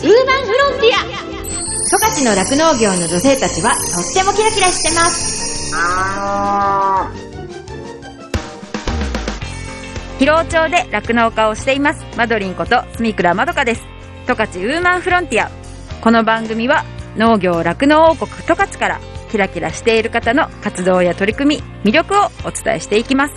ウーマンフロンティア。十勝の酪農業の女性たちはとってもキラキラしてます。広尾町で酪農家をしていますマドリンこと住倉まどかです。十勝ウーマンフロンティア。この番組は農業酪農王国十勝からキラキラしている方の活動や取り組み魅力をお伝えしていきます。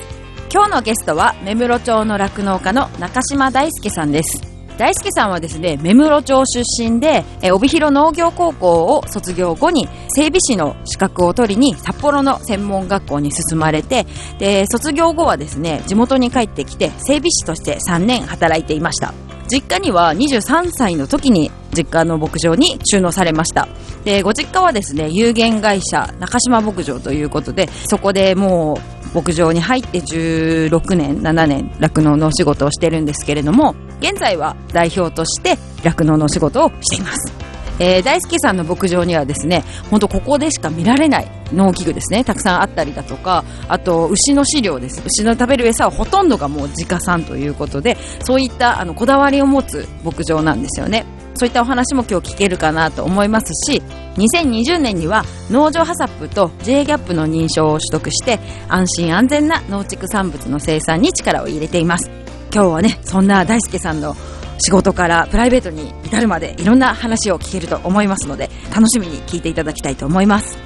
今日のゲストは目室町の酪農家の中島大輔さんです大輔さんはですね目室町出身でえ帯広農業高校を卒業後に整備士の資格を取りに札幌の専門学校に進まれてで卒業後はですね地元に帰ってきて整備士として3年働いていました。実家には23歳の時に実家の牧場に収納されました。でご実家はですね有限会社中島牧場ということでそこでもう牧場に入って16年7年酪農のお仕事をしてるんですけれども現在は代表として酪農のお仕事をしていますえー、大輔さんの牧場にはですね、本当ここでしか見られない農機具ですね、たくさんあったりだとか、あと牛の飼料です。牛の食べる餌はほとんどがもう自家産ということで、そういったあのこだわりを持つ牧場なんですよね。そういったお話も今日聞けるかなと思いますし、2020年には農場ハサップと J ギャップの認証を取得して安心安全な農畜産物の生産に力を入れています今日はねそんな大輔さんの仕事からプライベートに至るまでいろんな話を聞けると思いますので楽しみに聞いていただきたいと思います。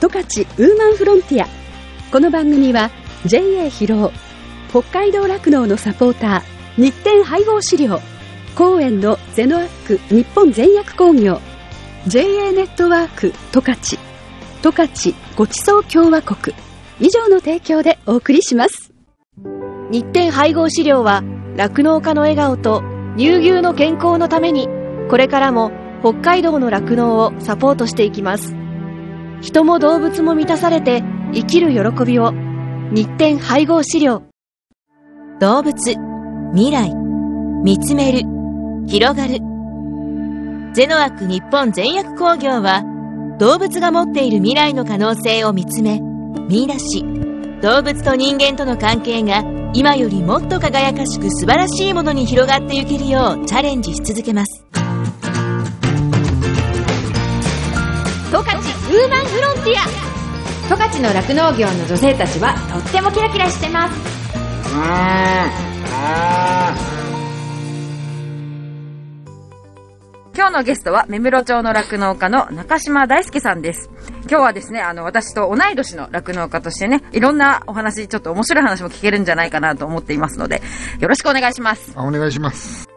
十勝ウーマンフロンティア。この番組は JA 広尾北海道酪農のサポーター日展配合飼料公園のゼノアック日本全薬工業。JA ネットワーク十勝十勝ごちそう共和国。以上の提供でお送りします。日展配合飼料は酪農家の笑顔と乳牛の健康のためにこれからも北海道の酪農をサポートしていきます。人も動物も満たされて生きる喜びを。日展配合飼料。動物未来。見つめる。広がる。ゼノアック日本全薬工業は動物が持っている未来の可能性を見つめ見出し。動物と人間との関係が今よりもっと輝かしく素晴らしいものに広がってゆけるようチャレンジし続けます。十勝ウーマンフロンティア。十勝の酪農業の女性たちはとってもキラキラしてます。今日のゲストは目室町の酪農家の中島大輔さんです。今日はですねあの私と同い年の酪農家としてねいろんなお話ちょっと面白い話も聞けるんじゃないかなと思っていますのでよろしくお願いします。あお願いします。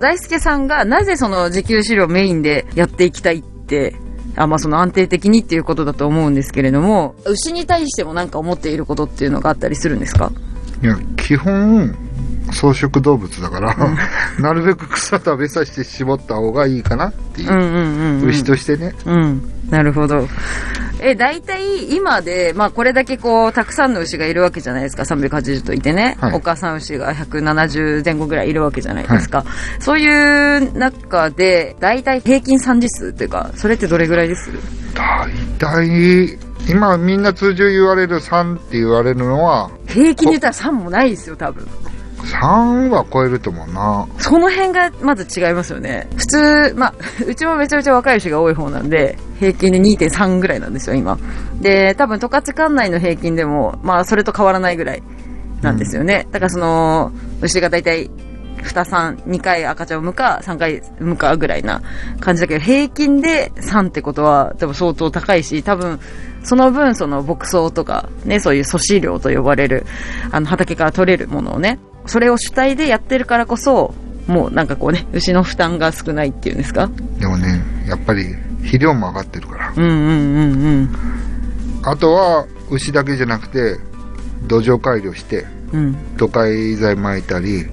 大輔さんがなぜその自給飼料メインでやっていきたいってあまあその安定的にっていうことだと思うんですけれども牛に対しても何か思っていることっていうのがあったりするんですか？いや、基本、草食動物だから、なるべく草食べさせて絞った方がいいかなっていうう。んうんうん、うん、牛としてね。うん。なるほど。え、大体今で、まあこれだけこう、たくさんの牛がいるわけじゃないですか。380といてね。はいお母さん牛が170前後ぐらいいるわけじゃないですか。そういう中で、大体平均産時数っていうか、それってどれぐらいです？大体、今みんな通常言われる3って言われるのは、平均で言ったら3もないですよ、多分。3は超えると思うな。その辺がまず違いますよね。普通、まあ、うちもめちゃめちゃ若い牛が多い方なんで、平均で2.3ぐらいなんですよ、今。で、多分十勝管内の平均でも、まあ、それと変わらないぐらいなんですよね。だからその、牛が大体、2、3、2回赤ちゃんを産むか、3回産むかぐらいな感じだけど、平均で3ってことは多分相当高いし、多分、その分その牧草とか、ね、そういう粗飼料と呼ばれる、あの畑から取れるものをね、それを主体でやってるからこそ、もうなんかこうね、牛の負担が少ないっていうんですか？でもね、やっぱり肥料も上がってるから。うんうんうんうん。あとは、牛だけじゃなくて、土壌改良して、うん。土改剤撒いたり、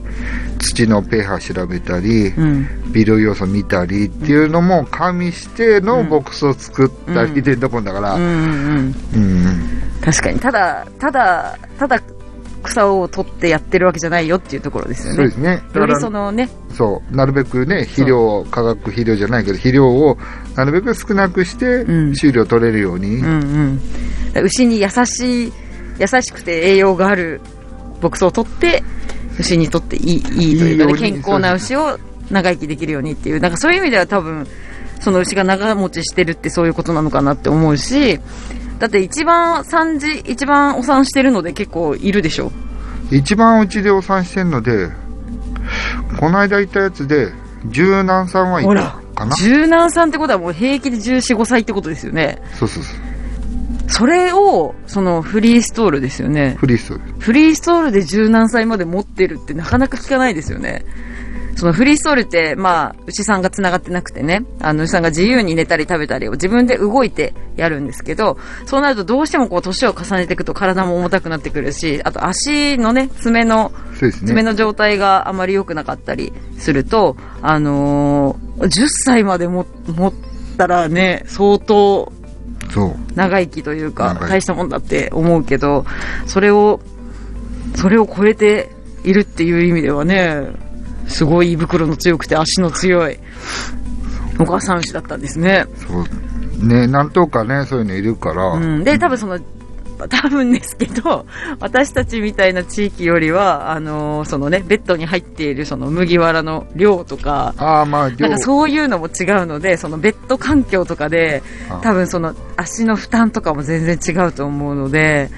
土の pH 調べたり、うん。微量要素見たりっていうのも加味しての牧草を作ったりでどこんだから、うんうんうん。うん確かに。ただ、ただ、ただ、草を取ってやってるわけじゃないよっていうところですよねそうで。すね。だよりそのね、そう、なるべくね、肥料、化学肥料じゃないけど、肥料をなるべく少なくしてうん、収量取れるように、うんうん。牛に優しい、優しくて栄養がある牧草を取って、牛にとっていい、いいというかね、健康な牛を長生きできるようにっていう、なんかそういう意味では多分、その牛が長持ちしてるってそういうことなのかなって思うし、だって一番産児、一番お産してるので結構いるでしょ？一番うちでお産してんので、この間行ったやつで、十何産はいたかな柔軟さんってことはもう平気で14、5歳ってことですよね。そうそうそう。それを、そのフリーストールですよね。フリーストール。フリーストールで柔軟歳まで持ってるってなかなか聞かないですよね。そのフリーストールって、まあ、牛さんが繋がってなくてね、あの、牛さんが自由に寝たり食べたりを自分で動いてやるんですけど、そうなるとどうしてもこう、年を重ねていくと体も重たくなってくるし、あと足のね、爪の、ね。爪の状態があまり良くなかったりすると、あのー10歳までも持ったらね、相当そう。長生きというか大したもんだって思うけど、それを、それを超えているっていう意味ではね、すごい胃袋の強くて足の強い、お母さん牛だったんですね。そう。ね、なんとかね、そういうのいるから、うん。で、多分その、多分ですけど、私たちみたいな地域よりは、あのーそのね、ベッドに入っているその麦わらの量とか、ああ、まあ、量なんかそういうのも違うので、そのベッド環境とかであ、多分その足の負担とかも全然違うと思うので、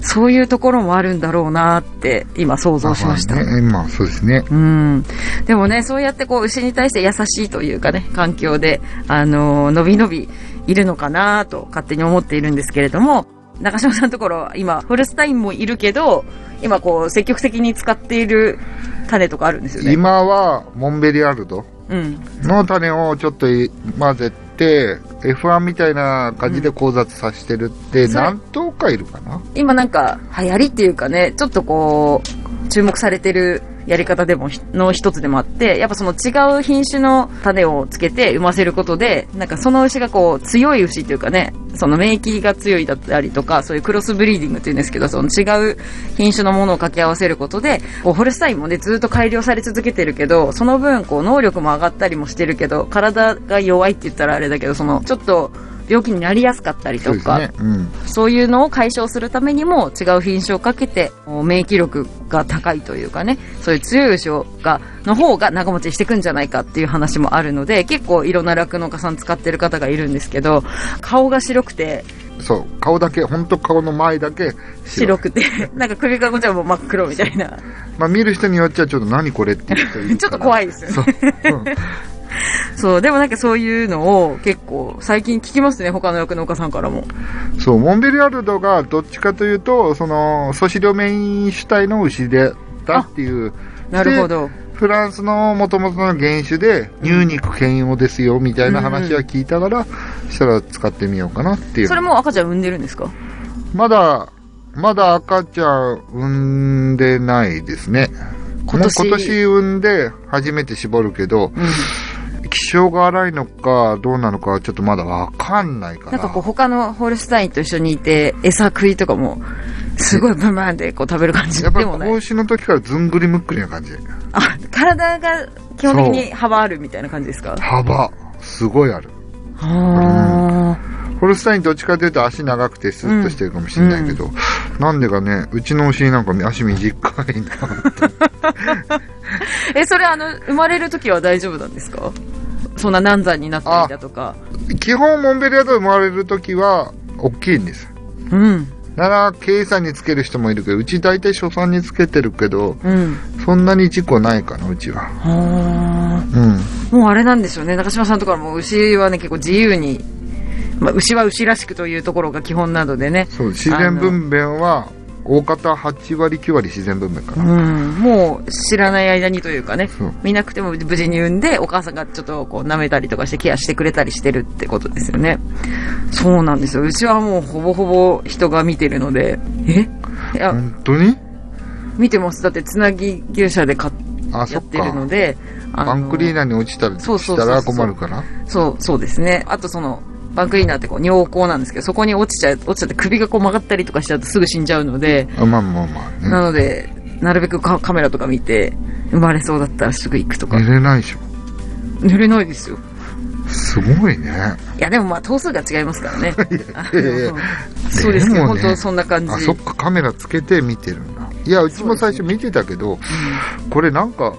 そういうところもあるんだろうなって今想像しました。あまあね、まあ、そうですね。うん。でもね、そうやってこう、牛に対して優しいというかね、環境で、あのー、のびのびいるのかなと勝手に思っているんですけれども、中島さんのところ、今、ホルスタインもいるけど、今こう、積極的に使っている種とかあるんですよね。今は、モンベリアルドうん。の種をちょっと混ぜて、F1 みたいな感じで交雑させてるって、何頭かいるかな？今なんか流行りっていうかね、ちょっとこう、注目されてるやり方でも、の一つでもあって、やっぱその違う品種の種をつけて産ませることで、なんかその牛がこう、強い牛っていうかね、その免疫が強いだったりとか、そういうクロスブリーディングっていうんですけど、その違う品種のものを掛け合わせることで、こう、ホルスタインもね、ずっと改良され続けてるけど、その分、こう、能力も上がったりもしてるけど、体が弱いって言ったらあれだけど、その、ちょっと、病気になりやすかったりとか、ね。うん。そういうのを解消するためにも違う品種をかけて免疫力が高いというかね、そういう強い牛をが、の方が長持ちしていくんじゃないかっていう話もあるので、結構いろんな酪農家さん使ってる方がいるんですけど、顔が白くて、そう。顔だけ、本当顔の前だけ白白くて、なんか首がこちらも真っ黒みたいな。まあ見る人によっちゃちょっと何これって言う人いる ちょっと怖いですよそう。ね。うん そう、でもなんかそういうのを結構最近聞きますね、他の酪農家さんからも。そう、モンベリアルドがどっちかというと、その、ソシリョメイン主体の牛で、だっていう。なるほど。で。フランスの元々の原種で、乳肉兼用ですよ、みたいな話は聞いたから、したら使ってみようかなっていう。それも赤ちゃん産んでるんですか？まだ、まだ赤ちゃん産んでないですね。今年？今年産んで初めて絞るけど、うん。気性が荒いのかどうなのかはちょっとまだわかんないから。なんかこう他のホルスタインと一緒にいて、餌食いとかも、すごいブンブンでこう食べる感じやっぱでもない。り子牛の時からずんぐりむっくりな感じ。あ、体が基本的に幅あるみたいな感じですか？幅、すごいある。はホルスタインどっちかというと足長くてスッとしてるかもしれないけど、なんでかね、うちの牛なんか足短いなって。ー え、それあの、生まれる時は大丈夫なんですか？そんな難産になったりだとか。基本モンベリアド生まれる時は、大きいんです。うん。なら、計算につける人もいるけど、うち大体初産につけてるけど、うん。そんなに事故ないかな、うちは。はうん。ーもうあれなんでしょうね。中島さんとかも牛はね、結構自由に、まあ、牛は牛らしくというところが基本なのでね。そう、自然分娩は、大方8割9割自然分娩かうな。ん。もう知らない間にというかね。そう。見なくても無事に産んで、お母さんがちょっとこう舐めたりとかしてケアしてくれたりしてるってことですよね。そうなんですよ。うちはもうほぼほぼ人が見てるので。え？いや、本当に？見てます。だってつなぎ牛舎で買っあ、そっやってるのか。で。あのバンクリーナーに落ちたら、そうそうそうそうしたら困るから。そう、そうですね。あとその、バンクリーナーってこう尿孔なんですけど、そこに落ちちゃう、落ちちゃって首がこう曲がったりとかしちゃうとすぐ死んじゃうので、あまあまあまあね。なので、なるべくカカメラとか見て、生まれそうだったらすぐ行くとか寝。れないでしょ。寝れないですよ。すごいね。いや、でもまあ、頭数が違いますからね。そうですけど、ね本当そんな感じ。あ、そっか、カメラつけて見てるんだ。いや、うちも最初見てたけど、これなんか、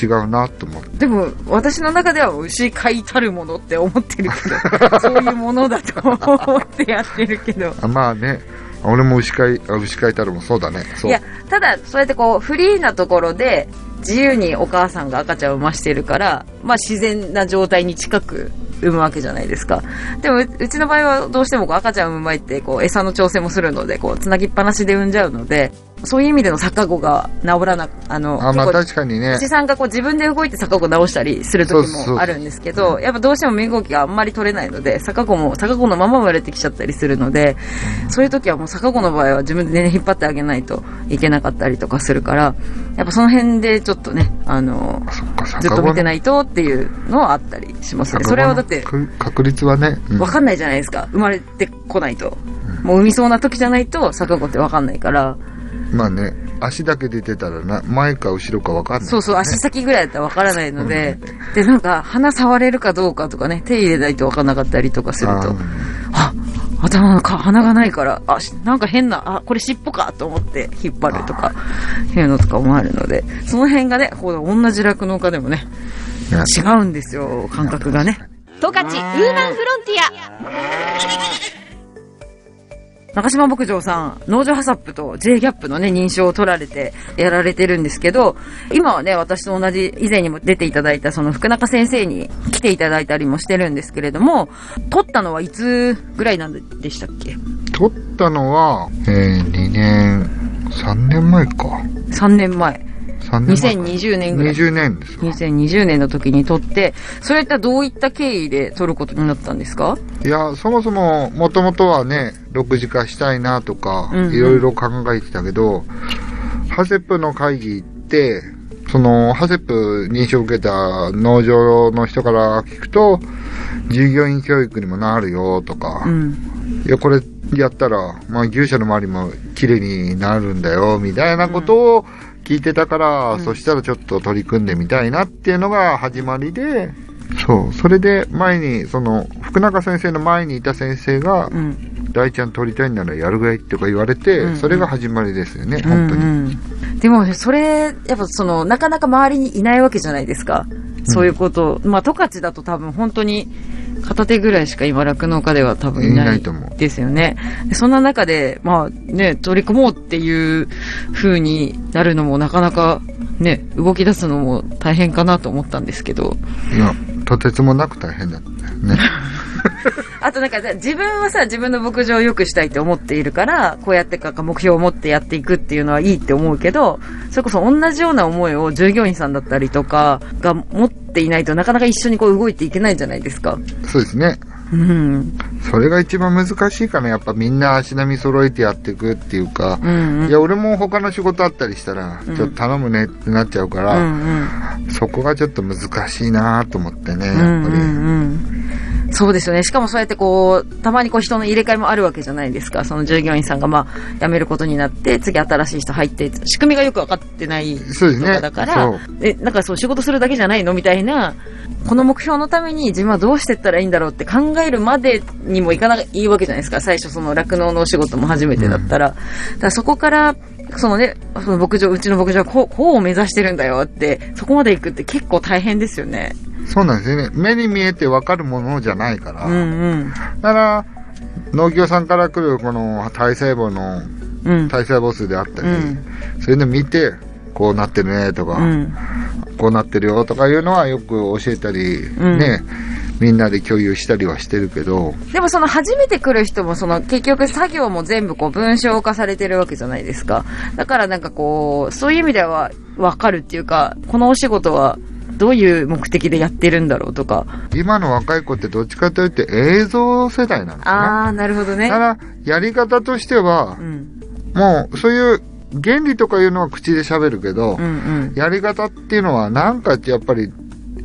違うなと思って。でも、私の中では牛飼いたるものって思ってるけど、そういうものだと思ってやってるけど。あまあね、俺も牛飼い、あ牛飼いたるもそうだね。そう。いや、ただ、そうやってこう、フリーなところで、自由にお母さんが赤ちゃんを産ましてるから、まあ自然な状態に近く産むわけじゃないですか。でもう、うちの場合はどうしてもこう赤ちゃん産む前って、こう、餌の調整もするので、こう、つなぎっぱなしで産んじゃうので、そういう意味での逆子が治らなく、あの、あまあ確かにね。牛さんがこう自分で動いて逆子直したりする時もあるんですけど、やっぱどうしても身動きがあんまり取れないので、逆子も逆子のまま生まれてきちゃったりするので、そういう時はもう逆子の場合は自分で、ね、引っ張ってあげないといけなかったりとかするから、やっぱその辺でちょっとね、あの、ずっと見てい。ないとっていうのはあったりしますね。それはだって、確確率はね。うんわかんないじゃないですか。生まれてこないと。もう産みそうな時じゃないと逆子ってわかんないから、まあね、足だけ出てたらな、前か後ろかわかんない、そうそう、足先ぐらいだったらわからないので、で、なんか、鼻触れるかどうかとかね、手入れないとわかんなかったりとかすると、あ、頭のか鼻がないから、あ、しなんか変な、あ、これ尻尾かと思って引っ張るとか、いうのとかもあるので、その辺がね、こう同じ酪農家でもね、違うんですよ、感覚がね。十勝ウーマンフロンティ中島牧場さん、農場ハサップと J ギャップのね、認証を取られてやられてるんですけど、今はね、私と同じ、以前にも出ていただいたその福中先生に来ていただいたりもしてるんですけれども、取ったのはいつぐらいなんでしたっけ？取ったのは、えー、2年、3年前か。?3 年前。3年前か。2020年ぐらい。20年ですわ。2020年の時に取って、それってどういった経緯で取ることになったんですか？いや、そもそも、もともとはね、6時化したいなとかうんう、んいろいろ考えてたけど、ハセップの会議行って、その、ハセップ認証を受けた農場の人から聞くと、従業員教育にもなるよとか、うん。いや、これやったら、まあ、牛舎の周りも綺麗になるんだよ、みたいなことを聞いてたから、そしたらちょっと取り組んでみたいなっていうのが始まりで、そう、それで前に、その、福永先生の前にいた先生が、うん。大ちゃん取りたいならやるがいとか言われて、うんうんそれが始まりですよね、本当に。うんうんでも、それ、やっぱその、なかなか周りにいないわけじゃないですか。そういうこと。まあ、十勝だと多分本当に、片手ぐらいしか今、酪農家では多分いいなないいと思うですよね。でそんな中で、まあね、取り組もうっていう風になるのもなかなかね、動き出すのも大変かなと思ったんですけど。いや、とてつもなく大変だったよね。あとなんか、自分はさ、自分の牧場を良くしたいって思っているから、こうやってか目標を持ってやっていくっていうのはいいって思うけど、それこそ同じような思いを従業員さんだったりとかが持っていないとなかなか一緒にこう動いていけないじゃないですか。そうですね。うん。それが一番難しいかな。やっぱみんな足並み揃えてやっていくっていうか、うんうん。いや、俺も他の仕事あったりしたら、うんちょっと頼むねってなっちゃうかうら、んうん。そこがちょっと難しいなと思ってね、やっぱり。うんうんうんそうですよね。しかもそうやってこう、たまにこう人の入れ替えもあるわけじゃないですか。その従業員さんがまあ、辞めることになって、次新しい人入って、仕組みがよくわかってないと。かだからそう、え、なんかそう仕事するだけじゃないの？みたいな、この目標のために自分はどうしてったらいいんだろうって考えるまでにもいかないいわけじゃないですか。最初その酪農のお仕事も初めてだったら。だからそこから、そのね、その牧場、うちの牧場はこう、こうを目指してるんだよって、そこまで行くって結構大変ですよね。そうなんですよね。目に見えてわかるものじゃないから。うんうん。だから、農業さんから来るこの体細胞のうん。体細胞数であったり、うんそういうの見て、こうなってるねとか、うん。こうなってるよとかいうのはよく教えたり、んね、みんなで共有したりはしてるけど、でもその初めて来る人もその結局作業も全部こう文章化されてるわけじゃないですか。だからなんかこう、そういう意味ではわかるっていうか、このお仕事はどういう目的でやってるんだろうとか。今の若い子ってどっちかというと映像世代なんですよね。あー、なるほどね。ただ、やり方としてはう、ん。もうそういう原理とかいうのは口で喋るけど、うんうん。やり方っていうのはなんかやっぱり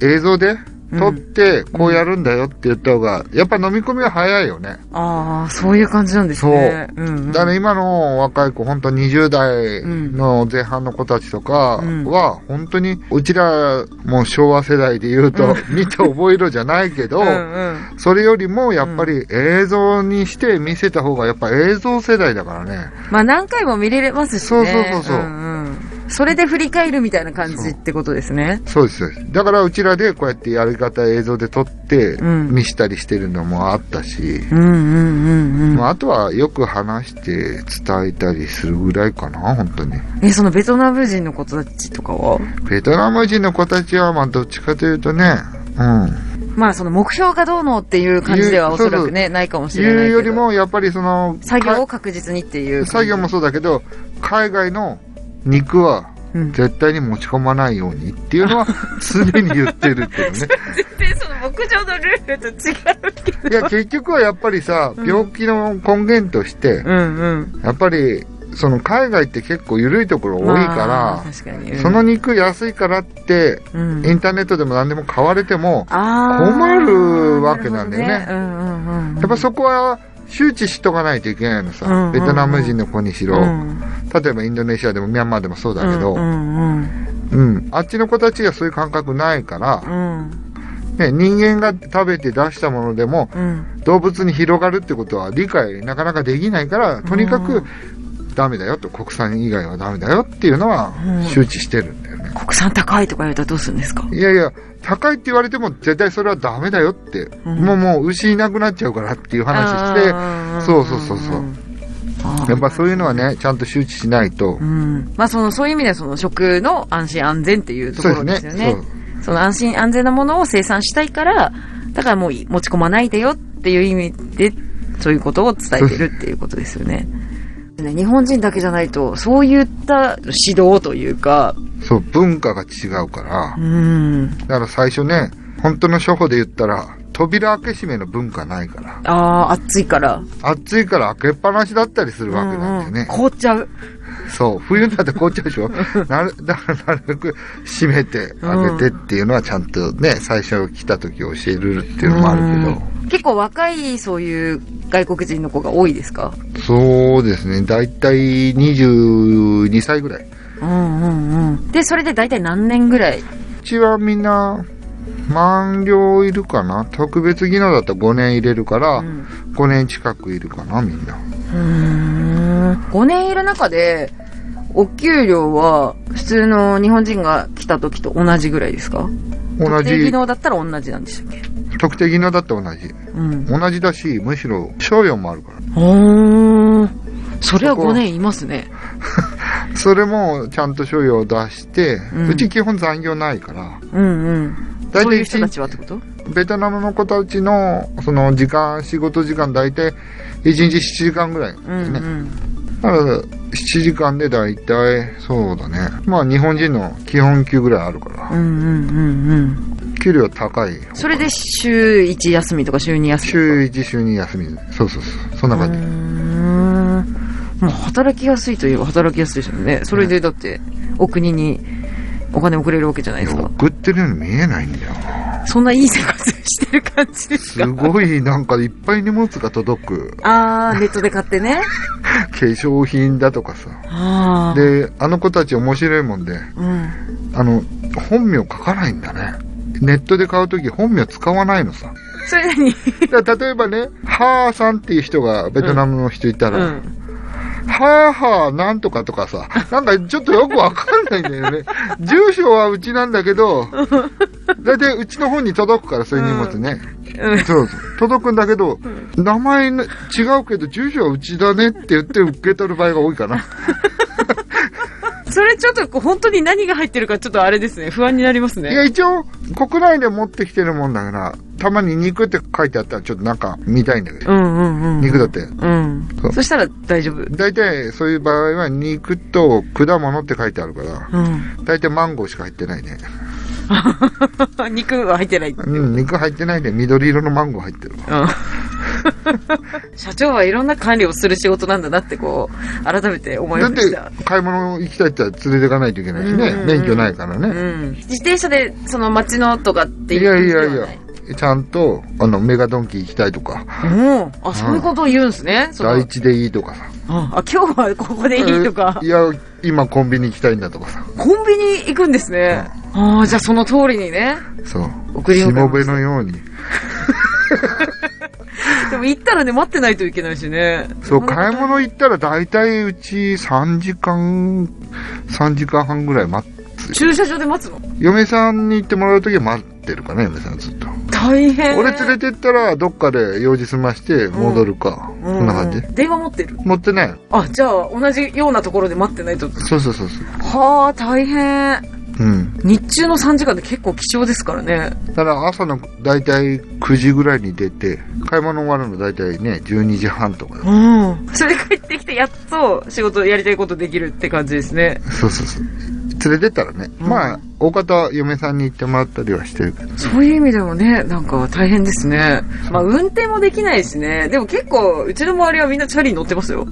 映像で撮ってこうやるんだよって言った方が、やっぱ飲み込みは早いよね。あー、そういう感じなんですね。そう。うん、うん。だから今の若い子、本当20代の前半の子たちとかは、本当に、うちらもう昭和世代で言うと、見て覚えろじゃないけど、うんうん。それよりもやっぱり映像にして見せた方がやっぱ映像世代だからね。まあ何回も見れますしね。そうそうそうそうんんそれで振り返るみたいな感じってことですね。そうです。だからうちらでこうやってやり方映像で撮ってうん見したりしてるのもあったし、うんうんうんうん。まあ、あとはよく話して伝えたりするぐらいかな、本当に。え、そのベトナム人の子たちとかは？ベトナム人の子たちは、まあ、どっちかというとね、うん。まあその目標がどうのっていう感じではおそらくね、ないかもしれないけど。いうよりも、やっぱりその、作業をか確実にっていう。作業もそうだけど、海外の肉はうん絶対に持ち込まないようにっていうのは 常に言ってるっていうね。絶対その牧場のルールと違うけど。いや、結局はやっぱりさ、病気の根源として。やっぱり、その海外って結構緩いところ多いまあから。うんその肉安いからって、うんインターネットでも何でも買われても、困るわけなんだよね。やっぱそこは周知しとかないといけないのさ。うんうんうん。ベトナム人の子にしろ、うん。例えばインドネシアでもミャンマーでもそうだけど、ううんん。うん。あっちの子たちがそういう感覚ないから。う、ん。ね、人間が食べて出したものでもうん。動物に広がるってことは理解なかなかできないから、とにかくダメだよと、国産以外はダメだよっていうのはうん。周知してる。んだ。国産高いとか言われたらどうするんですか？いやいや、高いって言われても絶対それはダメだよって、うん。もうもう牛いなくなっちゃうからっていう話して、そうそうそうそう。やっぱそういうのはね、ちゃんと周知しないと。う、ん。まあその、そういう意味ではその食の安心安全っていうところですよね。そうその安心安全なものを生産したいから、だからもう持ち込まないでよっていう意味で、そういうことを伝えてるっていうことですよね。ね日本人だけじゃないと、そういった指導というか、そう、文化が違うからう、ん。だから最初ね、本当の処方で言ったら、扉開け閉めの文化ないから、ああ、暑いから。暑いから開けっぱなしだったりするわけなんだよね。凍っちゃう。そう、冬だって凍っちゃうでしょ？なる、だからなるべく閉めて開けてっていうのはちゃんとね、最初来た時教えるっていうのもあるけど、結構若いそういう外国人の子が多いですか？そうですね、だいたい22歳ぐらい。うんうんうん。で、それで大体何年ぐらい？うちはみんな、満了いるかな？特別技能だったら5年入れるから、ん。5年近くいるかな、みんな。うーん。5年いる中で、お給料は普通の日本人が来た時と同じぐらいですか？同特定技じ、能だったら同じなんでしたっけ？特定技能だって同じ。うん。同じだし、むしろ、賞与もあるから。おー。それはそこ5年いますね。それも、ちゃんと賞与を出して、うんうち基本残業ないから、うんうん。大体そういう人たちはってこと？ベトナムの子たちの、その時間、仕事時間大体、1日7時間ぐらいうんですね。うん。だから、7時間で大体、そうだね。まあ、日本人の基本給ぐらいあるから、うんうんうんうん。給料高い。それで週1休みとか週2休み週1、週2休み。そうそうそう。そんな感じ。うーんもう働きやすいといえば働きやすいですよね。それでだって、お国にお金送れるわけじゃないですか。送ってるように見えないんだよ。そんないい生活してる感じですすかごい、なんかいっぱい荷物が届く。あー、ネットで買ってね。化粧品だとかさ。で、あの子たち面白いもんで、うん。あの、本名書かないんだね。ネットで買うとき本名使わないのさ。それ何？例えばね、ハーさんっていう人がベトナムの人いたら、うん。はーはーなんとかとかさ、なんかちょっとよくわかんないんだよね。住所はうちなんだけど、だいたいうちの方に届くから、そういう荷物ね。うんそうそう。届くんだけど、名前ね違うけど、住所はうちだねって言って受け取る場合が多いかな。それちょっとこう本当に何が入ってるかちょっとあれですね。不安になりますいや、ね。一応、国内で持ってきてるもんだから、たまに肉って書いてあったらちょっとなんか見たいんだけど、うんうんうん。肉だって。うんそう。そしたら大丈夫。大体そういう場合は肉と果物って書いてあるから、うん。大体マンゴーしか入ってないね。肉は入ってない。うん、肉入ってないで緑色のマンゴー入ってるわ。うん社長はいろんな管理をする仕事なんだなってこう、改めて思いだってました。、買い物行きたいって言ったら連れてかないといけないしね免許ないからうね。ん。自転車でその街のとかっていいういやいやいや、ちゃんと、あの、メガドンキ行きたいとか、うん。あ、そういうことを言うんですね。第一でいいとかさ。あ、今日はここでいいとかえ。いや、今コンビニ行きたいんだとかさ。コンビニ行くんですね。ああ、じゃあその通りにね。そう。送りしも迎えますべのように。でも行ったらね、待ってないといけないしね。そう、買い物行ったら大体うち3時間、3時間半ぐらい待って、駐車場で待つの？嫁さんに行ってもらうときは待ってるかな、嫁さんずっと。大変。俺連れてったら、どっかで用事済まして戻るか。うんそんな感じ。電話持ってる？持ってない。あ、じゃあ、同じようなところで待ってないと。そうそうそうそう。はあ、大変。うん。日中の3時間って結構貴重ですからね。ただ朝の大体9時ぐらいに出て、買い物終わるの大体ね、12時半とかだ。うん。それで帰ってきて、やっと仕事、やりたいことできるって感じですね。そうそうそう。連れてったらね、うんまあ、大方嫁さんに行ってもらったりはしてるけど。そういう意味でもね、なんか大変ですね。まあ運転もできないしね。でも結構、うちの周りはみんなチャリに乗ってますよ。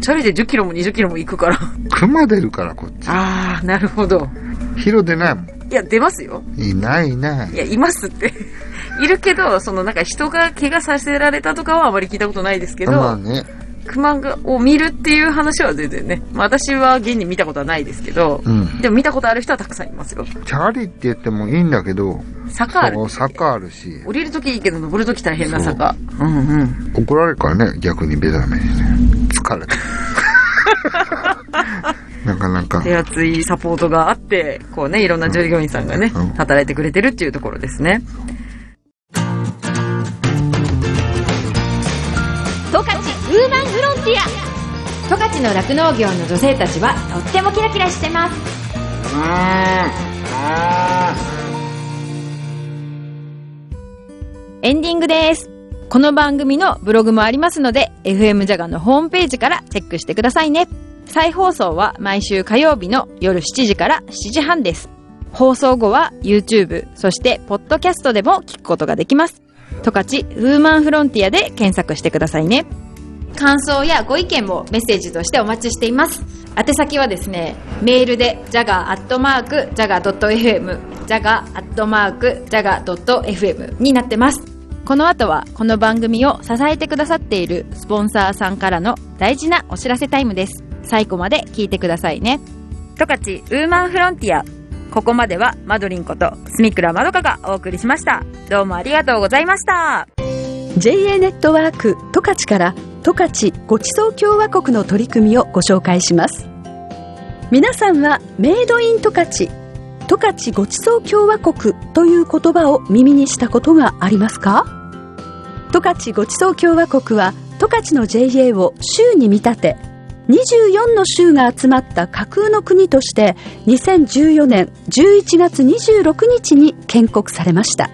チャリで10キロも20キロも行くから。熊出るから、こっち。ああ、なるほど。ヒロ出ないもん。いや、出ますよ。いないいないい。や、いますって。いるけど、そのなんか人が怪我させられたとかはあまり聞いたことないですけど、まあね。熊がを見るっていう話は全然ね。まあ私は現に見たことはないですけど、うん。でも見たことある人はたくさんいますよ。チャリって言ってもいいんだけど、坂あるそう、坂あるし、降りるときいいけど、登るとき大変な坂。うんうん。怒られるからね、逆にベタめにね。疲れた。なかなか。手厚いサポートがあって、こうね、いろんな従業員さんがね、うん働いてくれてるっていうところですね。十勝ウーマンフロンティア十勝の酪農業の女性たちはとってもキラキラしてますエンディングです。この番組のブログもありますので、FM ジャガのホームページからチェックしてくださいね。再放送は毎週火曜日の夜7時から7時半です。放送後は YouTube、そしてポッドキャストでも聞くことができます。十勝ウーマンフロンティアで検索してくださいね。感想やご意見もメッセージとしてお待ちしています宛先はですねメールで jaga.jaga.fm jaga.jaga.fm になってますこの後はこの番組を支えてくださっているスポンサーさんからの大事なお知らせタイムです。最後まで聞いてくださいね。十勝ウーマンフロンティア。ここまではマドリンことスミクラまどかがお送りしました。どうもありがとうございました。JA ネットワーク十勝から十勝ごちそう共和国の取り組みをご紹介します皆さんはメイドイン十勝十勝ごちそう共和国という言葉を耳にしたことがありますか？十勝ごちそう共和国は十勝の JA を州に見立て24の州が集まった架空の国として2014年11月26日に建国されました。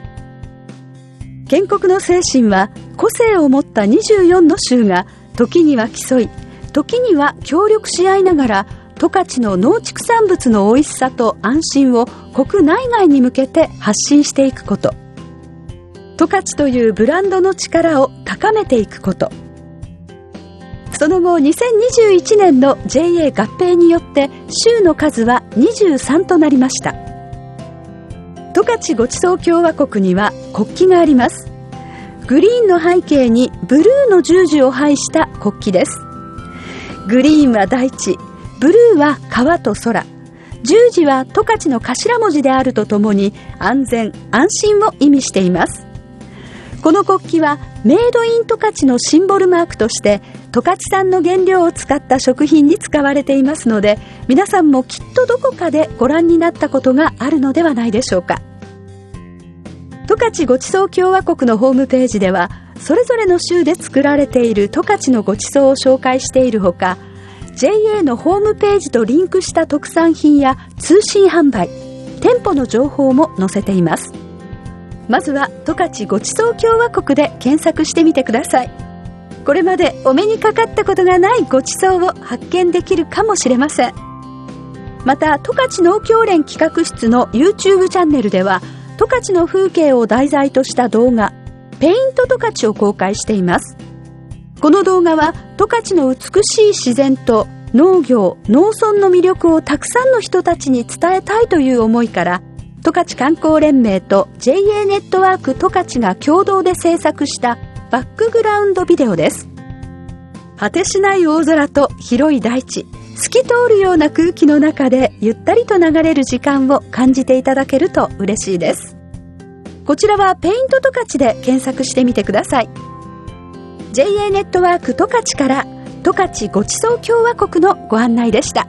建国の精神は個性を持った24の州が時には競い時には協力し合いながら十勝の農畜産物の美味しさと安心を国内外に向けて発信していくこと。十勝というブランドの力を高めていくこと。その後2021年の JA 合併によって州の数は23となりました。十勝ごちそう共和国には国旗があります。グリーンの背景にブルーの十字を配した国旗です。グリーンは大地ブルーは川と空。十字は十勝の頭文字であるとともに安全安心を意味しています。この国旗はメイドイン十勝のシンボルマークとして十勝産の原料を使った食品に使われていますので皆さんもきっとどこかでご覧になったことがあるのではないでしょうか。十勝ごちそう共和国のホームページではそれぞれの州で作られている十勝のごちそうを紹介しているほか JA のホームページとリンクした特産品や通信販売店舗の情報も載せています。まずは十勝ごちそう共和国で検索してみてください。これまでお目にかかったことがないごちそうを発見できるかもしれません。また十勝農協連企画室の YouTube チャンネルでは十勝の風景を題材とした動画ペイント十勝を公開しています。この動画は十勝の美しい自然と農業農村の魅力をたくさんの人たちに伝えたいという思いから十勝観光連盟と JA ネットワーク十勝が共同で制作したバックグラウンドビデオです。果てしない大空と広い大地透き通るような空気の中でゆったりと流れる時間を感じていただけると嬉しいです。こちらはペイント十勝で検索してみてください。JA ネットワーク十勝から十勝ごちそう共和国のご案内でした。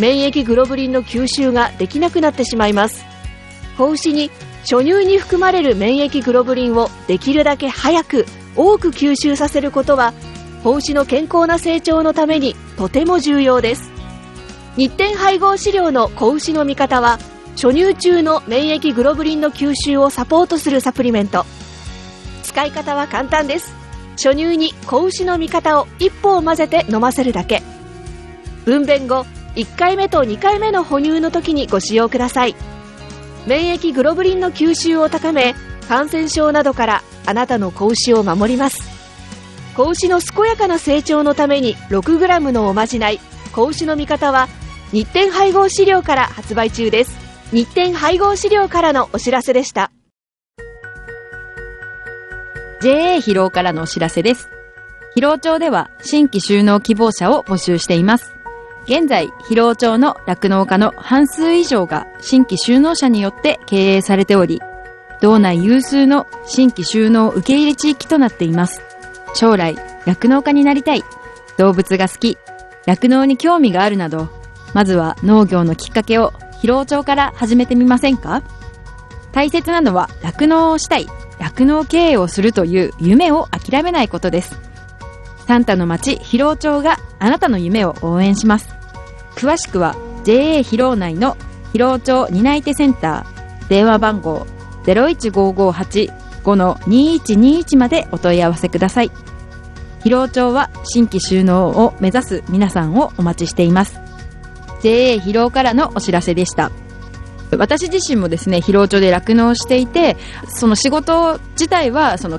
免疫グロブリンの吸収ができなくなってしまいます。子牛に初乳に含まれる免疫グロブリンをできるだけ早く多く吸収させることは子牛の健康な成長のためにとても重要です。日展配合飼料の子牛の味方は初乳中の免疫グロブリンの吸収をサポートするサプリメント。使い方は簡単です。初乳に子牛の味方を1本混ぜて飲ませるだけ。分娩後1回目と2回目の哺乳の時にご使用ください。免疫グロブリンの吸収を高め感染症などからあなたの子牛を守ります。子牛の健やかな成長のために 6g のおまじない。子牛の味方は日展配合飼料から発売中です。日展配合飼料からのお知らせでした。JA 疲労からのお知らせです。疲労町では新規収納希望者を募集しています。現在、疲労町の酪農家の半数以上が新規収納者によって経営されており、道内有数の新規収納受け入れ地域となっています。将来、酪農家になりたい、動物が好き、酪農に興味があるなど、まずは農業のきっかけを疲労町から始めてみませんか？大切なのは酪農をしたい、酪農経営をするという夢を諦めないことです。サンタの町広尾町があなたの夢を応援します。詳しくは JA 広尾内の広尾町担い手センター電話番号015585-2121までお問い合わせください。広尾町は新規収納を目指す皆さんをお待ちしています。JA 広尾からのお知らせでした。私自身もですね、疲労町で酪農していて、その仕事自体は、その、